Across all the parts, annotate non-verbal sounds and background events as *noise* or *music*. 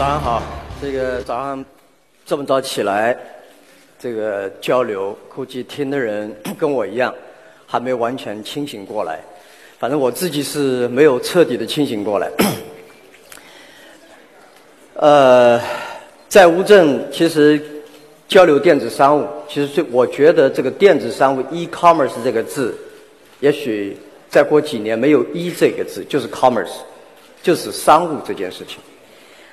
早上好，这个早上这么早起来，这个交流，估计听的人跟我一样，还没完全清醒过来。反正我自己是没有彻底的清醒过来。*coughs* 呃，在乌镇，其实交流电子商务，其实最我觉得这个电子商务 e-commerce 这个字，也许再过几年没有 e 这个字，就是 commerce，就是商务这件事情。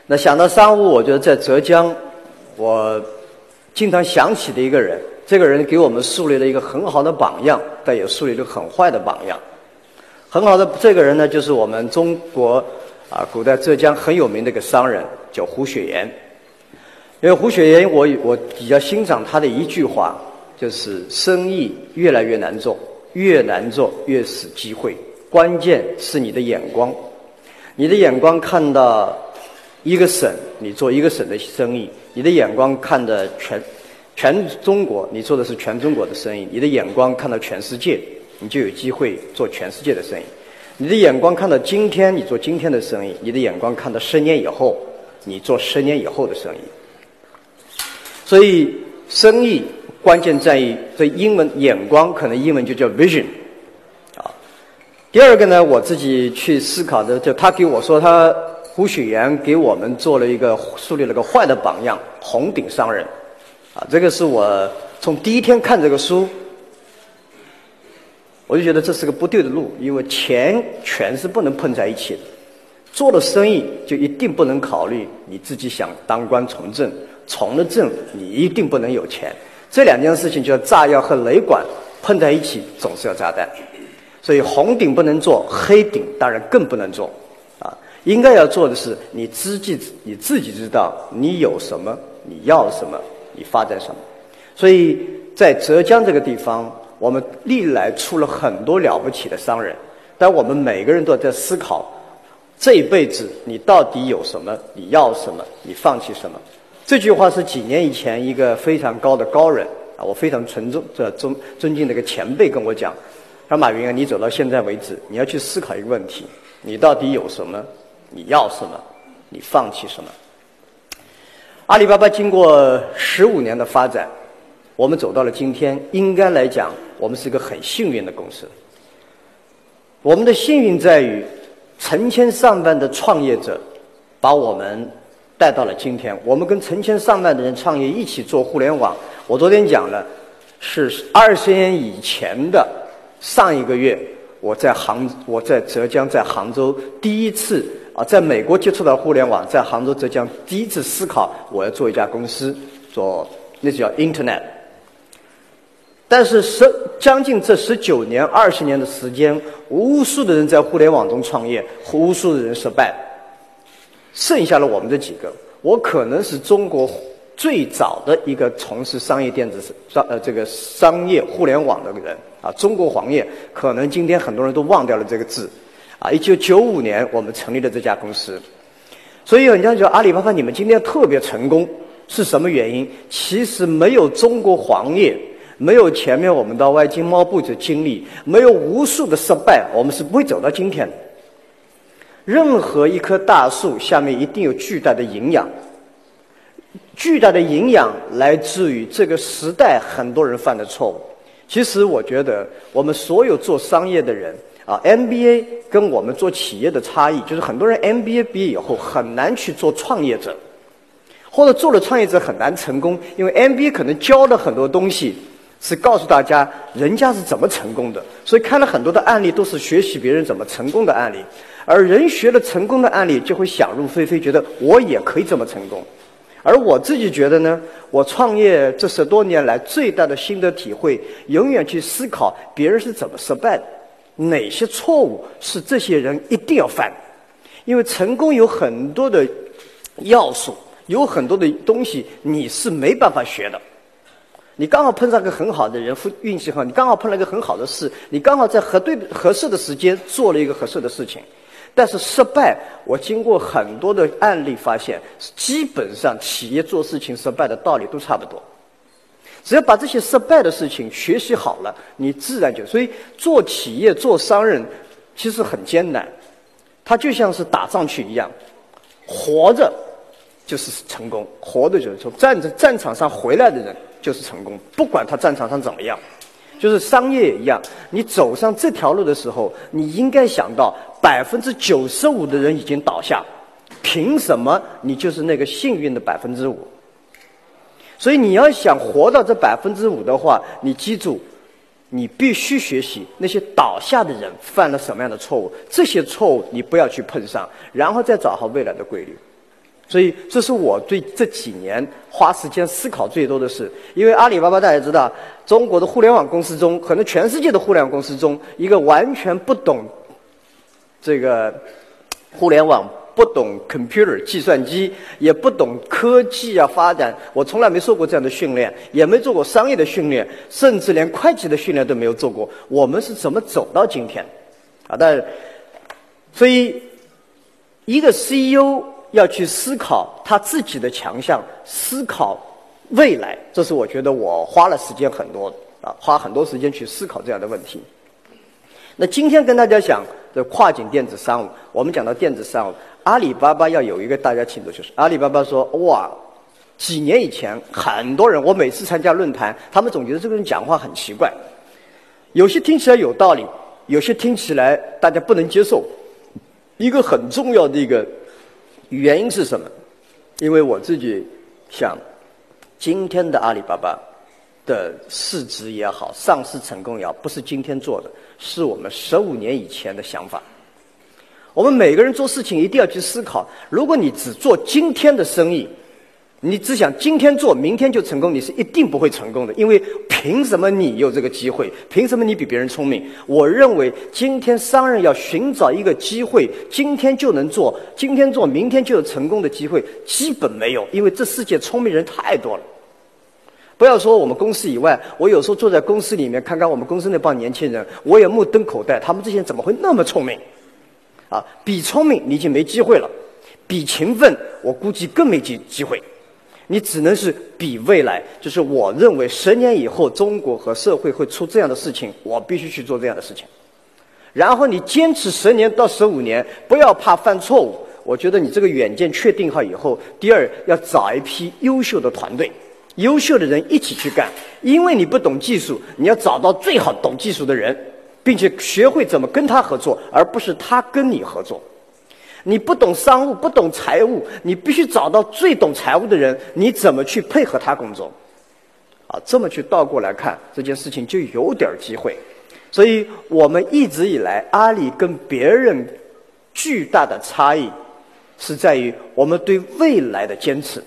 那想到商务，我觉得在浙江，我经常想起的一个人，这个人给我们树立了一个很好的榜样，但也树立了很坏的榜样。很好的这个人呢，就是我们中国啊，古代浙江很有名的一个商人，叫胡雪岩。因为胡雪岩，我我比较欣赏他的一句话，就是生意越来越难做，越难做越是机会，关键是你的眼光，你的眼光看到。一个省，你做一个省的生意，你的眼光看的全全中国，你做的是全中国的生意；你的眼光看到全世界，你就有机会做全世界的生意；你的眼光看到今天，你做今天的生意；你的眼光看到十年以后，你做十年以后的生意。所以，生意关键在于这英文眼光，可能英文就叫 vision 啊。第二个呢，我自己去思考的，就他给我说他。胡雪岩给我们做了一个树立了个坏的榜样，红顶商人，啊，这个是我从第一天看这个书，我就觉得这是个不对的路，因为钱权是不能碰在一起的，做了生意就一定不能考虑你自己想当官从政，从了政你一定不能有钱，这两件事情就炸药和雷管碰在一起总是要炸弹，所以红顶不能做，黑顶当然更不能做。应该要做的是，你自己你自己知道你有什么，你要什么，你发展什么。所以在浙江这个地方，我们历来出了很多了不起的商人，但我们每个人都在思考，这一辈子你到底有什么，你要什么，你放弃什么。这句话是几年以前一个非常高的高人啊，我非常尊重、这尊尊敬的一个前辈跟我讲，说马云啊，你走到现在为止，你要去思考一个问题，你到底有什么？你要什么，你放弃什么？阿里巴巴经过十五年的发展，我们走到了今天。应该来讲，我们是一个很幸运的公司。我们的幸运在于，成千上万的创业者把我们带到了今天。我们跟成千上万的人创业一起做互联网。我昨天讲了，是二十年以前的上一个月，我在杭，我在浙江，在杭州第一次。啊，在美国接触到互联网，在杭州、浙江第一次思考我要做一家公司，做那就叫 Internet。但是十将近这十九年、二十年的时间，无数的人在互联网中创业，无数的人失败，剩下了我们这几个。我可能是中国最早的一个从事商业电子商呃这个商业互联网的人啊，中国黄页，可能今天很多人都忘掉了这个字。啊，一九九五年我们成立了这家公司，所以人家说阿里巴巴你们今天特别成功是什么原因？其实没有中国黄页，没有前面我们到外经贸部的经历，没有无数的失败，我们是不会走到今天的。任何一棵大树下面一定有巨大的营养，巨大的营养来自于这个时代很多人犯的错误。其实我觉得我们所有做商业的人。啊，MBA 跟我们做企业的差异，就是很多人 MBA 毕业以后很难去做创业者，或者做了创业者很难成功，因为 MBA 可能教的很多东西是告诉大家人家是怎么成功的，所以看了很多的案例都是学习别人怎么成功的案例，而人学了成功的案例就会想入非非，觉得我也可以这么成功，而我自己觉得呢，我创业这十多年来最大的心得体会，永远去思考别人是怎么失败的。哪些错误是这些人一定要犯？因为成功有很多的要素，有很多的东西你是没办法学的。你刚好碰上个很好的人，运气好，你刚好碰了一个很好的事，你刚好在合对合适的时间做了一个合适的事情。但是失败，我经过很多的案例发现，基本上企业做事情失败的道理都差不多。只要把这些失败的事情学习好了，你自然就所以做企业做商人其实很艰难，他就像是打仗去一样，活着就是成功，活着就是从战争战场上回来的人就是成功，不管他战场上怎么样，就是商业也一样。你走上这条路的时候，你应该想到百分之九十五的人已经倒下，凭什么你就是那个幸运的百分之五？所以你要想活到这百分之五的话，你记住，你必须学习那些倒下的人犯了什么样的错误，这些错误你不要去碰上，然后再找好未来的规律。所以，这是我对这几年花时间思考最多的事。因为阿里巴巴大家知道，中国的互联网公司中，可能全世界的互联网公司中，一个完全不懂这个互联网、不懂 computer 计算机、也不懂科技啊发展，我从来没受过这样的训练，也没做过商业的训练，甚至连会计的训练都没有做过。我们是怎么走到今天？啊，但所以一个 CEO。要去思考他自己的强项，思考未来，这是我觉得我花了时间很多啊，花很多时间去思考这样的问题。那今天跟大家讲的跨境电子商务，我们讲到电子商务，阿里巴巴要有一个大家清楚，就是阿里巴巴说哇，几年以前很多人，我每次参加论坛，他们总觉得这个人讲话很奇怪，有些听起来有道理，有些听起来大家不能接受。一个很重要的一个。原因是什么？因为我自己想，今天的阿里巴巴的市值也好，上市成功也好，不是今天做的，是我们十五年以前的想法。我们每个人做事情一定要去思考：如果你只做今天的生意。你只想今天做，明天就成功，你是一定不会成功的。因为凭什么你有这个机会？凭什么你比别人聪明？我认为今天商人要寻找一个机会，今天就能做，今天做，明天就有成功的机会，基本没有。因为这世界聪明人太多了。不要说我们公司以外，我有时候坐在公司里面看看我们公司那帮年轻人，我也目瞪口呆。他们这些人怎么会那么聪明？啊，比聪明你已经没机会了，比勤奋我估计更没机机会。你只能是比未来，就是我认为十年以后中国和社会会出这样的事情，我必须去做这样的事情。然后你坚持十年到十五年，不要怕犯错误。我觉得你这个远见确定好以后，第二要找一批优秀的团队，优秀的人一起去干。因为你不懂技术，你要找到最好懂技术的人，并且学会怎么跟他合作，而不是他跟你合作。你不懂商务，不懂财务，你必须找到最懂财务的人。你怎么去配合他工作？啊，这么去倒过来看这件事情就有点机会。所以我们一直以来，阿里跟别人巨大的差异是在于我们对未来的坚持。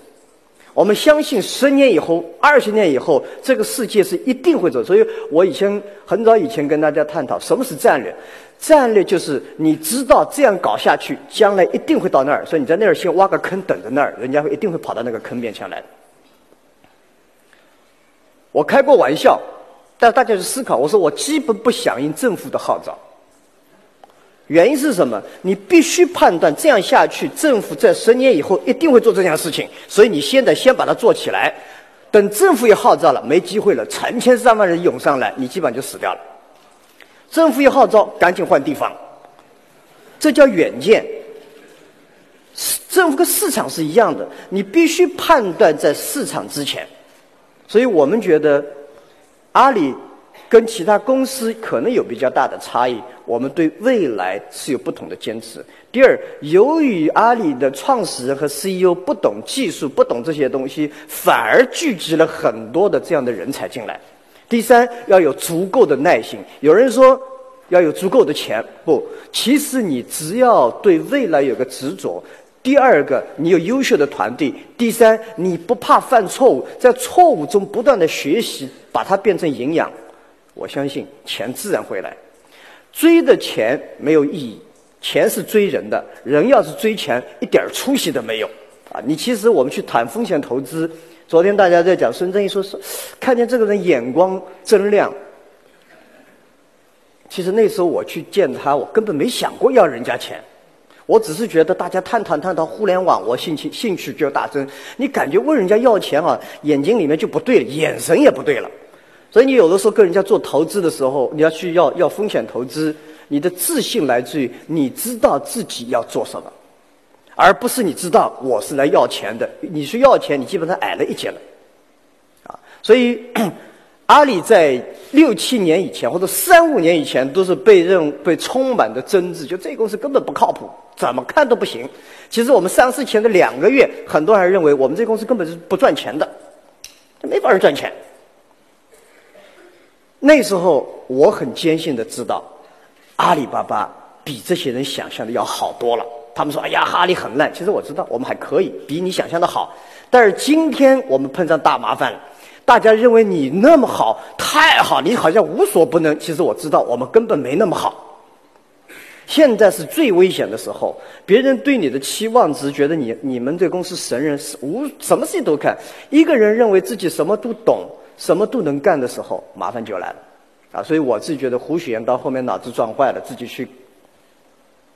我们相信十年以后、二十年以后，这个世界是一定会走。所以我以前很早以前跟大家探讨什么是战略。战略就是你知道这样搞下去，将来一定会到那儿，所以你在那儿先挖个坑，等着那儿，人家会一定会跑到那个坑面前来。我开过玩笑，但大家去思考，我说我基本不响应政府的号召。原因是什么？你必须判断这样下去，政府在十年以后一定会做这件事情，所以你现在先把它做起来。等政府也号召了，没机会了，成千上万人涌上来，你基本上就死掉了。政府一号召，赶紧换地方，这叫远见。政府跟市场是一样的，你必须判断在市场之前。所以我们觉得，阿里跟其他公司可能有比较大的差异。我们对未来是有不同的坚持。第二，由于阿里的创始人和 CEO 不懂技术，不懂这些东西，反而聚集了很多的这样的人才进来。第三，要有足够的耐心。有人说要有足够的钱，不，其实你只要对未来有个执着。第二个，你有优秀的团队。第三，你不怕犯错误，在错误中不断的学习，把它变成营养。我相信钱自然会来。追的钱没有意义，钱是追人的，人要是追钱，一点出息都没有。啊，你其实我们去谈风险投资。昨天大家在讲孙正义说是看见这个人眼光真亮。其实那时候我去见他，我根本没想过要人家钱，我只是觉得大家探讨探讨互联网，我兴趣兴趣就大增。你感觉问人家要钱啊，眼睛里面就不对了，眼神也不对了。所以你有的时候跟人家做投资的时候，你要去要要风险投资，你的自信来自于你知道自己要做什么。而不是你知道我是来要钱的。你去要钱，你基本上矮了一截了，啊！所以 *coughs* 阿里在六七年以前或者三五年以前都是被认被充满的争执，就这个公司根本不靠谱，怎么看都不行。其实我们上市前的两个月，很多人认为我们这公司根本是不赚钱的，没法儿赚钱。那时候我很坚信的知道，阿里巴巴比这些人想象的要好多了。他们说：“哎呀，阿里很烂。”其实我知道，我们还可以，比你想象的好。但是今天我们碰上大麻烦了，大家认为你那么好，太好，你好像无所不能。其实我知道，我们根本没那么好。现在是最危险的时候，别人对你的期望值，觉得你你们这公司神人，是无什么事情都看。一个人认为自己什么都懂。什么都能干的时候，麻烦就来了，啊！所以我自己觉得胡雪岩到后面脑子撞坏了，自己去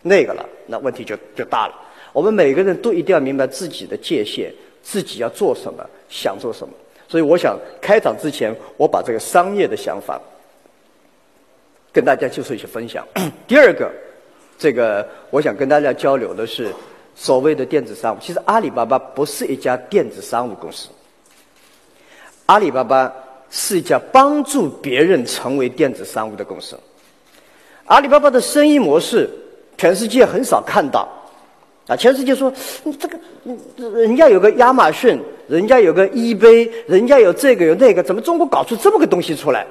那个了，那问题就就大了。我们每个人都一定要明白自己的界限，自己要做什么，想做什么。所以我想开场之前，我把这个商业的想法跟大家就做一些分享。*clears throat* 第二个，这个我想跟大家交流的是所谓的电子商务。其实阿里巴巴不是一家电子商务公司。阿里巴巴是一家帮助别人成为电子商务的公司。阿里巴巴的生意模式，全世界很少看到。啊，全世界说你这个，人家有个亚马逊，人家有个 eBay，人家有这个有那个，怎么中国搞出这么个东西出来？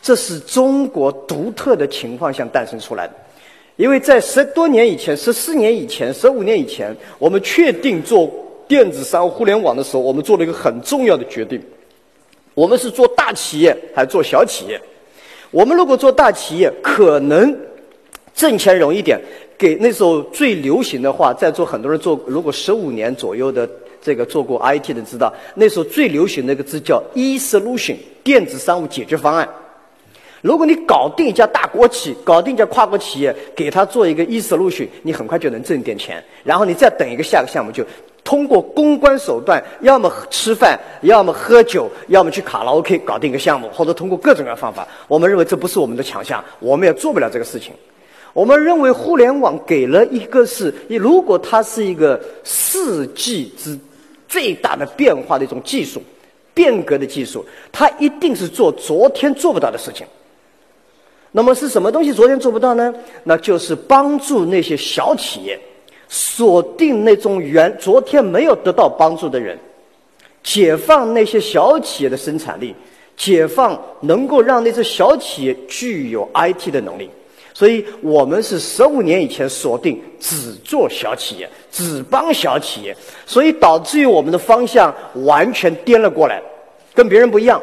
这是中国独特的情况下诞生出来的。因为在十多年以前、十四年以前、十五年以前，我们确定做电子商务、互联网的时候，我们做了一个很重要的决定。我们是做大企业还是做小企业？我们如果做大企业，可能挣钱容易点。给那时候最流行的话，在座很多人做，如果十五年左右的这个做过 IT 的知道，那时候最流行的一个字叫 e-solution，电子商务解决方案。如果你搞定一家大国企，搞定一家跨国企业，给他做一个 e-solution，你很快就能挣点钱。然后你再等一个下个项目就。通过公关手段，要么吃饭，要么喝酒，要么去卡拉 OK 搞定一个项目，或者通过各种各样的方法。我们认为这不是我们的强项，我们也做不了这个事情。我们认为互联网给了一个是，如果它是一个世纪之最大的变化的一种技术，变革的技术，它一定是做昨天做不到的事情。那么是什么东西昨天做不到呢？那就是帮助那些小企业。锁定那种原昨天没有得到帮助的人，解放那些小企业的生产力，解放能够让那些小企业具有 IT 的能力。所以我们是十五年以前锁定只做小企业，只帮小企业，所以导致于我们的方向完全颠了过来，跟别人不一样。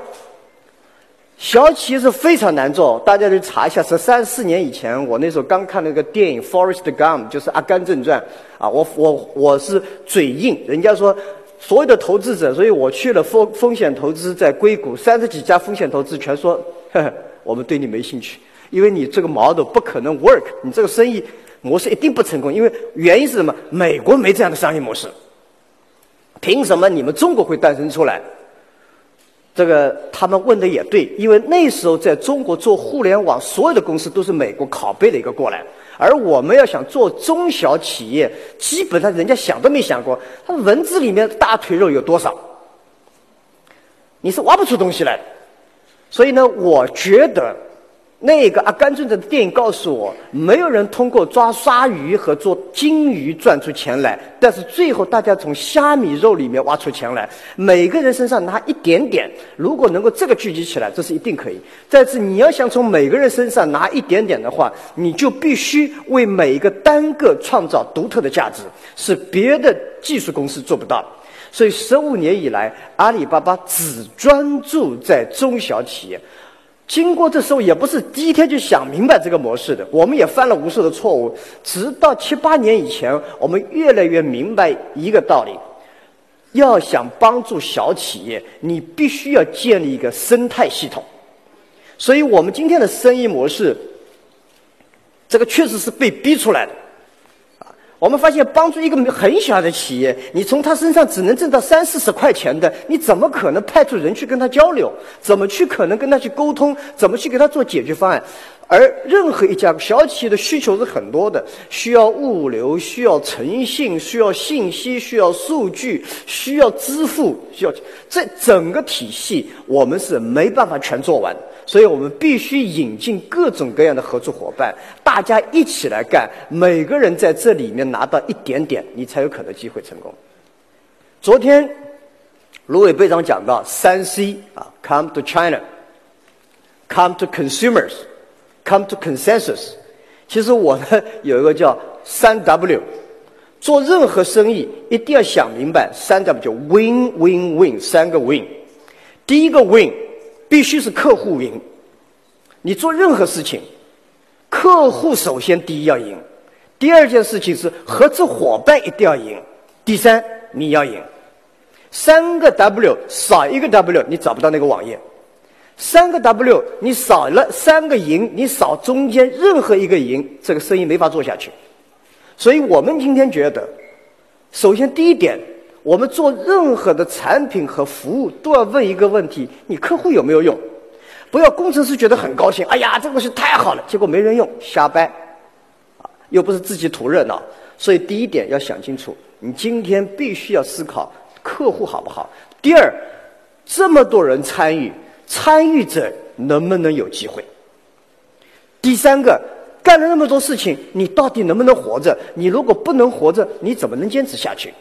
小企业是非常难做，大家去查一下。是三四年以前，我那时候刚看那个电影《Forest Gump》，就是《阿甘正传》啊。我我我是嘴硬，人家说所有的投资者，所以我去了风风险投资，在硅谷三十几家风险投资全说，呵呵，我们对你没兴趣，因为你这个 model 不可能 work，你这个生意模式一定不成功。因为原因是什么？美国没这样的商业模式，凭什么你们中国会诞生出来？这个他们问的也对，因为那时候在中国做互联网，所有的公司都是美国拷贝的一个过来，而我们要想做中小企业，基本上人家想都没想过，他文字里面大腿肉有多少，你是挖不出东西来的。所以呢，我觉得。那个阿甘正传的电影告诉我，没有人通过抓鲨鱼和做金鱼赚出钱来，但是最后大家从虾米肉里面挖出钱来。每个人身上拿一点点，如果能够这个聚集起来，这是一定可以。再次，你要想从每个人身上拿一点点的话，你就必须为每一个单个创造独特的价值，是别的技术公司做不到。所以，十五年以来，阿里巴巴只专注在中小企业。经过这时候，也不是第一天就想明白这个模式的，我们也犯了无数的错误。直到七八年以前，我们越来越明白一个道理：要想帮助小企业，你必须要建立一个生态系统。所以我们今天的生意模式，这个确实是被逼出来的。我们发现，帮助一个很小的企业，你从他身上只能挣到三四十块钱的，你怎么可能派出人去跟他交流？怎么去可能跟他去沟通？怎么去给他做解决方案？而任何一家小企业的需求是很多的，需要物流，需要诚信，需要信息，需要数据，需要支付，需要这整个体系，我们是没办法全做完，所以我们必须引进各种各样的合作伙伴，大家一起来干，每个人在这里面拿到一点点，你才有可能机会成功。昨天，卢伟队长讲到三 C 啊，Come to China，Come to consumers。Come to consensus。其实我呢有一个叫三 W，做任何生意一定要想明白三 W 就 Win Win Win 三个 Win。第一个 Win 必须是客户赢，你做任何事情，客户首先第一要赢，第二件事情是合作伙伴一定要赢，第三你要赢。三个 W 少一个 W 你找不到那个网页。三个 W，你少了三个赢，你少中间任何一个赢，这个生意没法做下去。所以我们今天觉得，首先第一点，我们做任何的产品和服务都要问一个问题：你客户有没有用？不要工程师觉得很高兴，哎呀，这个东西太好了，结果没人用，瞎掰，啊，又不是自己图热闹。所以第一点要想清楚，你今天必须要思考客户好不好。第二，这么多人参与。参与者能不能有机会？第三个，干了那么多事情，你到底能不能活着？你如果不能活着，你怎么能坚持下去？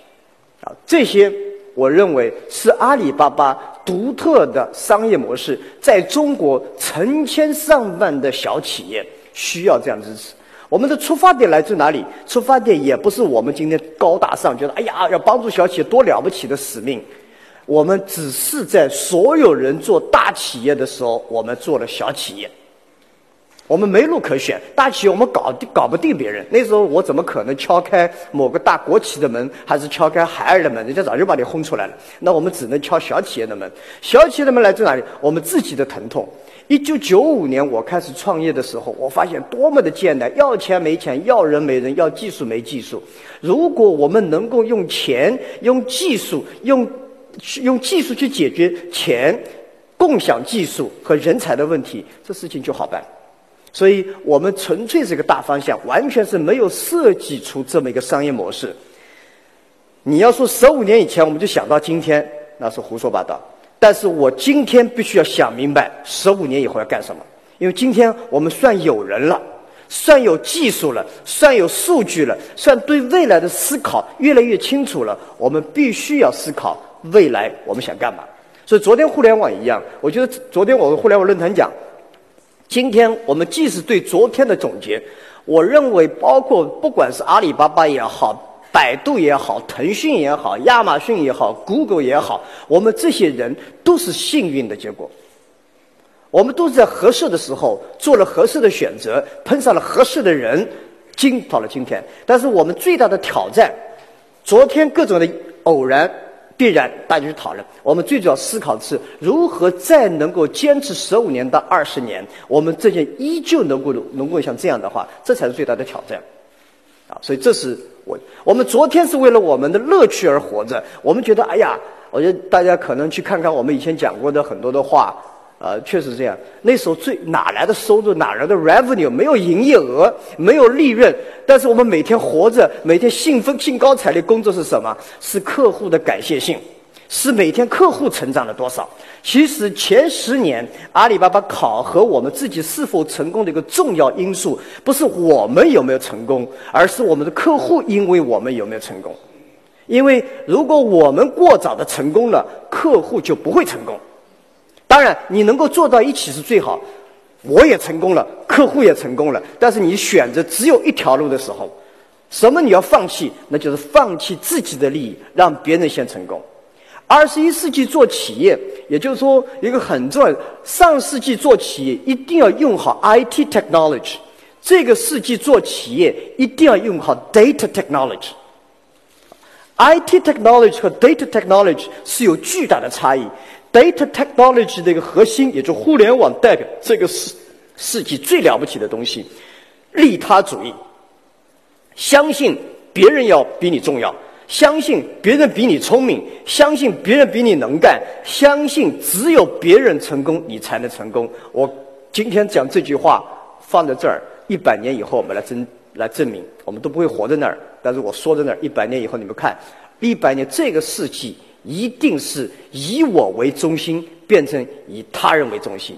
这些我认为是阿里巴巴独特的商业模式，在中国成千上万的小企业需要这样支持。我们的出发点来自哪里？出发点也不是我们今天高大上，觉得哎呀要帮助小企业多了不起的使命。我们只是在所有人做大企业的时候，我们做了小企业。我们没路可选，大企业我们搞搞不定别人。那时候我怎么可能敲开某个大国企的门，还是敲开海尔的门？人家早就把你轰出来了。那我们只能敲小企业的门。小企业的门来自哪里？我们自己的疼痛。一九九五年我开始创业的时候，我发现多么的艰难，要钱没钱，要人没人，要技术没技术。如果我们能够用钱、用技术、用用技术去解决钱、共享技术和人才的问题，这事情就好办。所以我们纯粹是个大方向，完全是没有设计出这么一个商业模式。你要说十五年以前我们就想到今天，那是胡说八道。但是我今天必须要想明白，十五年以后要干什么？因为今天我们算有人了，算有技术了，算有数据了，算对未来的思考越来越清楚了。我们必须要思考。未来我们想干嘛？所以昨天互联网一样，我觉得昨天我们互联网论坛讲，今天我们既是对昨天的总结，我认为包括不管是阿里巴巴也好，百度也好，腾讯也好，亚马逊也好，Google 也好，我们这些人都是幸运的结果。我们都是在合适的时候做了合适的选择，碰上了合适的人，今到了今天。但是我们最大的挑战，昨天各种的偶然。必然，大家去讨论。我们最主要思考的是如何再能够坚持十五年到二十年，我们这些依旧能够能够像这样的话，这才是最大的挑战。啊，所以这是我我们昨天是为了我们的乐趣而活着。我们觉得，哎呀，我觉得大家可能去看看我们以前讲过的很多的话。呃，确实这样。那时候最哪来的收入？哪来的 revenue？没有营业额，没有利润。但是我们每天活着，每天兴奋、兴高采烈工作是什么？是客户的感谢信，是每天客户成长了多少。其实前十年，阿里巴巴考核我们自己是否成功的一个重要因素，不是我们有没有成功，而是我们的客户因为我们有没有成功。因为如果我们过早的成功了，客户就不会成功。当然，你能够做到一起是最好。我也成功了，客户也成功了。但是你选择只有一条路的时候，什么你要放弃？那就是放弃自己的利益，让别人先成功。二十一世纪做企业，也就是说一个很重要。上世纪做企业一定要用好 IT technology，这个世纪做企业一定要用好 data technology。IT technology 和 data technology 是有巨大的差异。Data technology 的一个核心，也就互联网代表这个世世纪最了不起的东西，利他主义。相信别人要比你重要，相信别人比你聪明，相信别人比你能干，相信只有别人成功，你才能成功。我今天讲这句话放在这儿，一百年以后我们来证来证明，我们都不会活在那儿。但是我说在那儿，一百年以后你们看，一百年这个世纪一定是以我为中心变成以他人为中心。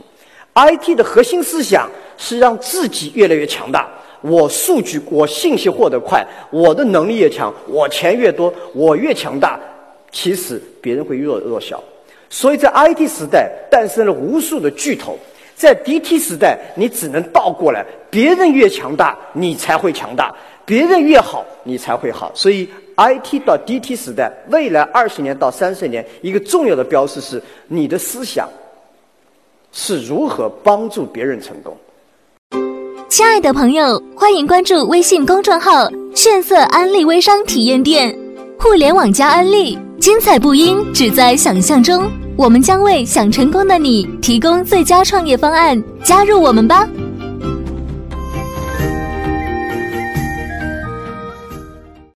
IT 的核心思想是让自己越来越强大。我数据，我信息获得快，我的能力越强，我钱越多，我越强大。其实别人会弱弱小。所以在 IT 时代诞生了无数的巨头，在 DT 时代你只能倒过来，别人越强大，你才会强大；别人越好，你才会好。所以 IT 到 DT 时代，未来二十年到三十年，一个重要的标识是你的思想是如何帮助别人成功。亲爱的朋友，欢迎关注微信公众号“炫色安利微商体验店”，互联网加安利，精彩不应只在想象中。我们将为想成功的你提供最佳创业方案，加入我们吧！